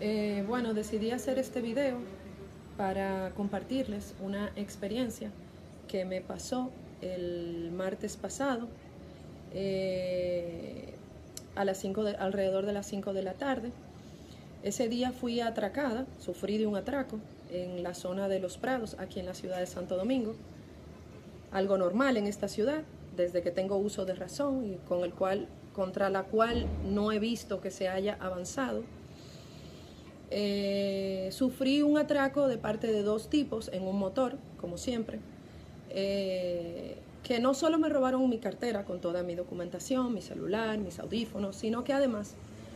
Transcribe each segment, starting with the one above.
Eh, bueno, decidí hacer este video para compartirles una experiencia que me pasó el martes pasado eh, a las cinco de, alrededor de las 5 de la tarde. Ese día fui atracada, sufrí de un atraco en la zona de Los Prados, aquí en la ciudad de Santo Domingo. Algo normal en esta ciudad, desde que tengo uso de razón y con el cual, contra la cual no he visto que se haya avanzado. Eh, sufrí un atraco de parte de dos tipos en un motor, como siempre, eh, que no solo me robaron mi cartera con toda mi documentación, mi celular, mis audífonos, sino que además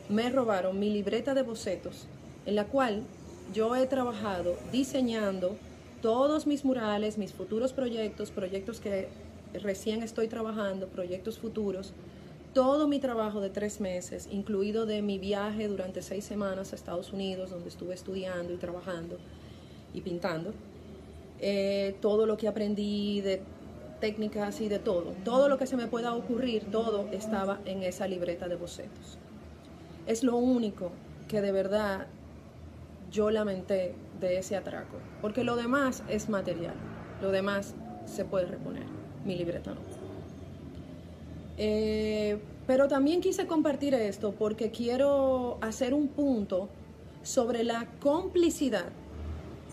me robaron mi libreta de bocetos, en la cual yo he trabajado diseñando todos mis murales, mis futuros proyectos, proyectos que recién estoy trabajando, proyectos futuros, todo mi trabajo de tres meses, incluido de mi viaje durante seis semanas a Estados Unidos, donde estuve estudiando y trabajando y pintando, eh, todo lo que aprendí de técnicas y de todo, todo lo que se me pueda ocurrir, todo estaba en esa libreta de bocetos. Es lo único que de verdad yo lamenté de ese atraco, porque lo demás es material, lo demás se puede reponer, mi libreta no. Eh, pero también quise compartir esto porque quiero hacer un punto sobre la complicidad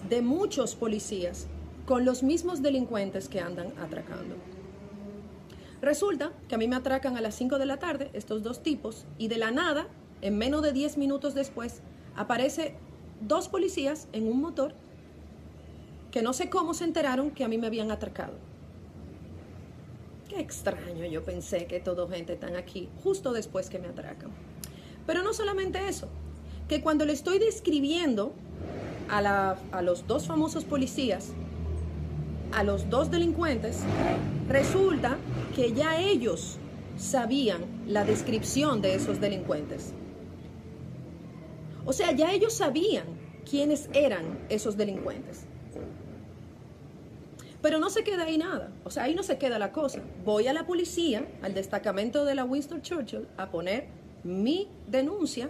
de muchos policías con los mismos delincuentes que andan atracando. Resulta que a mí me atracan a las 5 de la tarde estos dos tipos y de la nada, en menos de 10 minutos después, aparece dos policías en un motor que no sé cómo se enteraron que a mí me habían atracado. Qué extraño, yo pensé que toda gente están aquí justo después que me atracan. Pero no solamente eso, que cuando le estoy describiendo a, a los dos famosos policías, a los dos delincuentes, resulta que ya ellos sabían la descripción de esos delincuentes. O sea, ya ellos sabían quiénes eran esos delincuentes. Pero no se queda ahí nada, o sea, ahí no se queda la cosa. Voy a la policía, al destacamento de la Winston Churchill, a poner mi denuncia,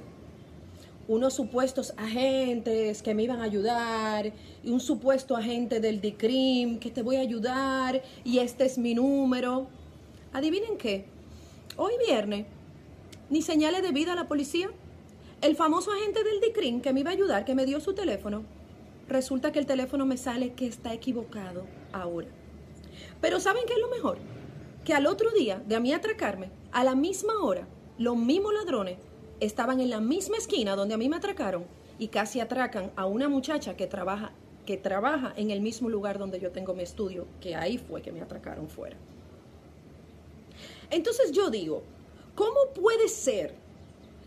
unos supuestos agentes que me iban a ayudar, y un supuesto agente del DICRIM que te voy a ayudar, y este es mi número. Adivinen qué, hoy viernes, ni señales de vida a la policía. El famoso agente del DICRIM que me iba a ayudar, que me dio su teléfono, resulta que el teléfono me sale que está equivocado ahora. Pero ¿saben qué es lo mejor? Que al otro día de a mí atracarme, a la misma hora, los mismos ladrones estaban en la misma esquina donde a mí me atracaron y casi atracan a una muchacha que trabaja que trabaja en el mismo lugar donde yo tengo mi estudio, que ahí fue que me atracaron fuera. Entonces yo digo, ¿cómo puede ser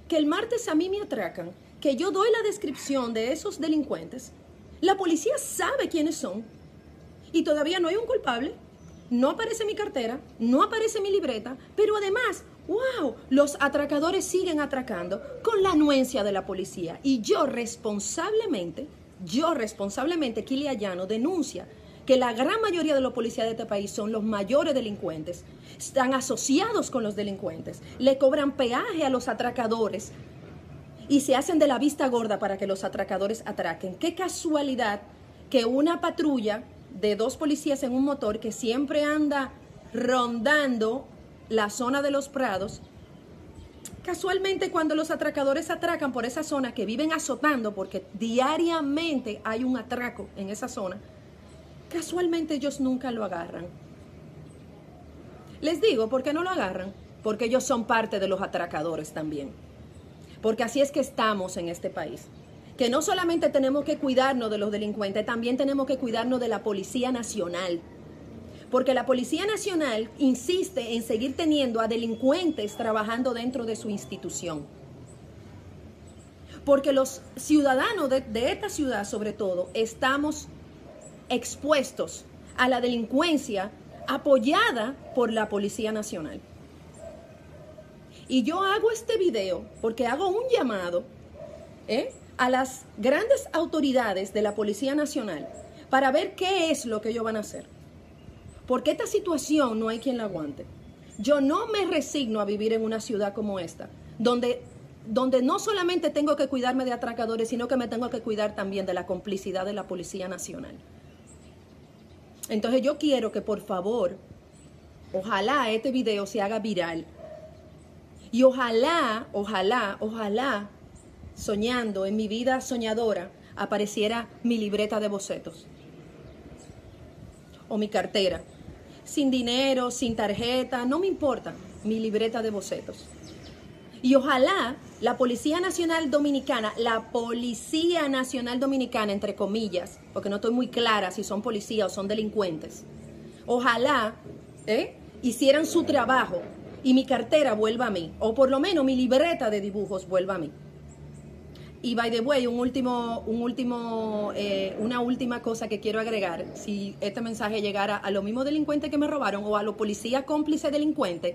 que el martes a mí me atracan, que yo doy la descripción de esos delincuentes, la policía sabe quiénes son y todavía no hay un culpable. No aparece mi cartera, no aparece mi libreta, pero además, wow, los atracadores siguen atracando con la anuencia de la policía. Y yo responsablemente, yo responsablemente, Kili Ayano, denuncia que la gran mayoría de los policías de este país son los mayores delincuentes, están asociados con los delincuentes, le cobran peaje a los atracadores, y se hacen de la vista gorda para que los atracadores atraquen. Qué casualidad que una patrulla de dos policías en un motor que siempre anda rondando la zona de los prados, casualmente cuando los atracadores atracan por esa zona que viven azotando porque diariamente hay un atraco en esa zona, casualmente ellos nunca lo agarran. Les digo, ¿por qué no lo agarran? Porque ellos son parte de los atracadores también porque así es que estamos en este país. Que no solamente tenemos que cuidarnos de los delincuentes, también tenemos que cuidarnos de la Policía Nacional. Porque la Policía Nacional insiste en seguir teniendo a delincuentes trabajando dentro de su institución. Porque los ciudadanos de, esta ciudad, sobre todo, estamos expuestos a la delincuencia apoyada por la Policía Nacional. Y yo hago este video porque hago un llamado ¿eh? A las grandes autoridades de la Policía Nacional para ver qué es lo que ellos van a hacer. Porque esta situación no hay quien la aguante. Yo no me resigno a vivir en una ciudad como esta, donde donde no solamente tengo que cuidarme de atracadores, sino que me tengo que cuidar también de la complicidad de la Policía Nacional. Entonces yo quiero que por favor, ojalá este video se haga viral. Y ojalá, ojalá, ojalá, soñando en mi vida soñadora, apareciera mi libreta de bocetos. O mi cartera. Sin dinero, sin tarjeta, no me importa, mi libreta de bocetos. Y ojalá la Policía Nacional Dominicana, la Policía Nacional Dominicana, entre comillas, porque no estoy muy clara si son policías o son delincuentes, ojalá ¿eh? hicieran su trabajo y mi cartera vuelva a mí, o por lo menos mi libreta de dibujos vuelva a mí. Y by the way, un último, un último, eh, una última cosa que quiero agregar, si este mensaje llegara a los mismos delincuentes que me robaron o a los policías cómplices delincuentes,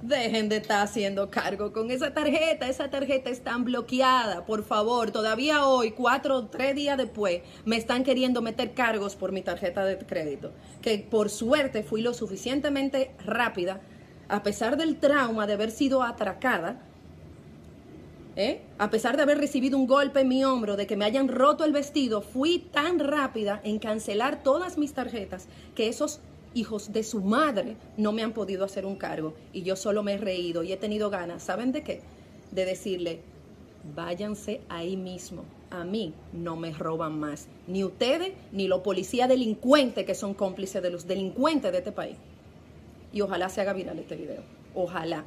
dejen de estar haciendo cargo con esa tarjeta. Esa tarjeta está bloqueada, por favor. Todavía hoy, cuatro o tres días después, me están queriendo meter cargos por mi tarjeta de crédito. Que por suerte fui lo suficientemente rápida, a pesar del trauma de haber sido atracada. ¿Eh? A pesar de haber recibido un golpe en mi hombro, de que me hayan roto el vestido, fui tan rápida en cancelar todas mis tarjetas que esos hijos de su madre no me han podido hacer un cargo y yo solo me he reído y he tenido ganas, ¿saben de qué? De decirle, váyanse ahí mismo, a mí no me roban más, ni ustedes ni los policías delincuentes que son cómplices de los delincuentes de este país. Y ojalá se haga viral este video, ojalá.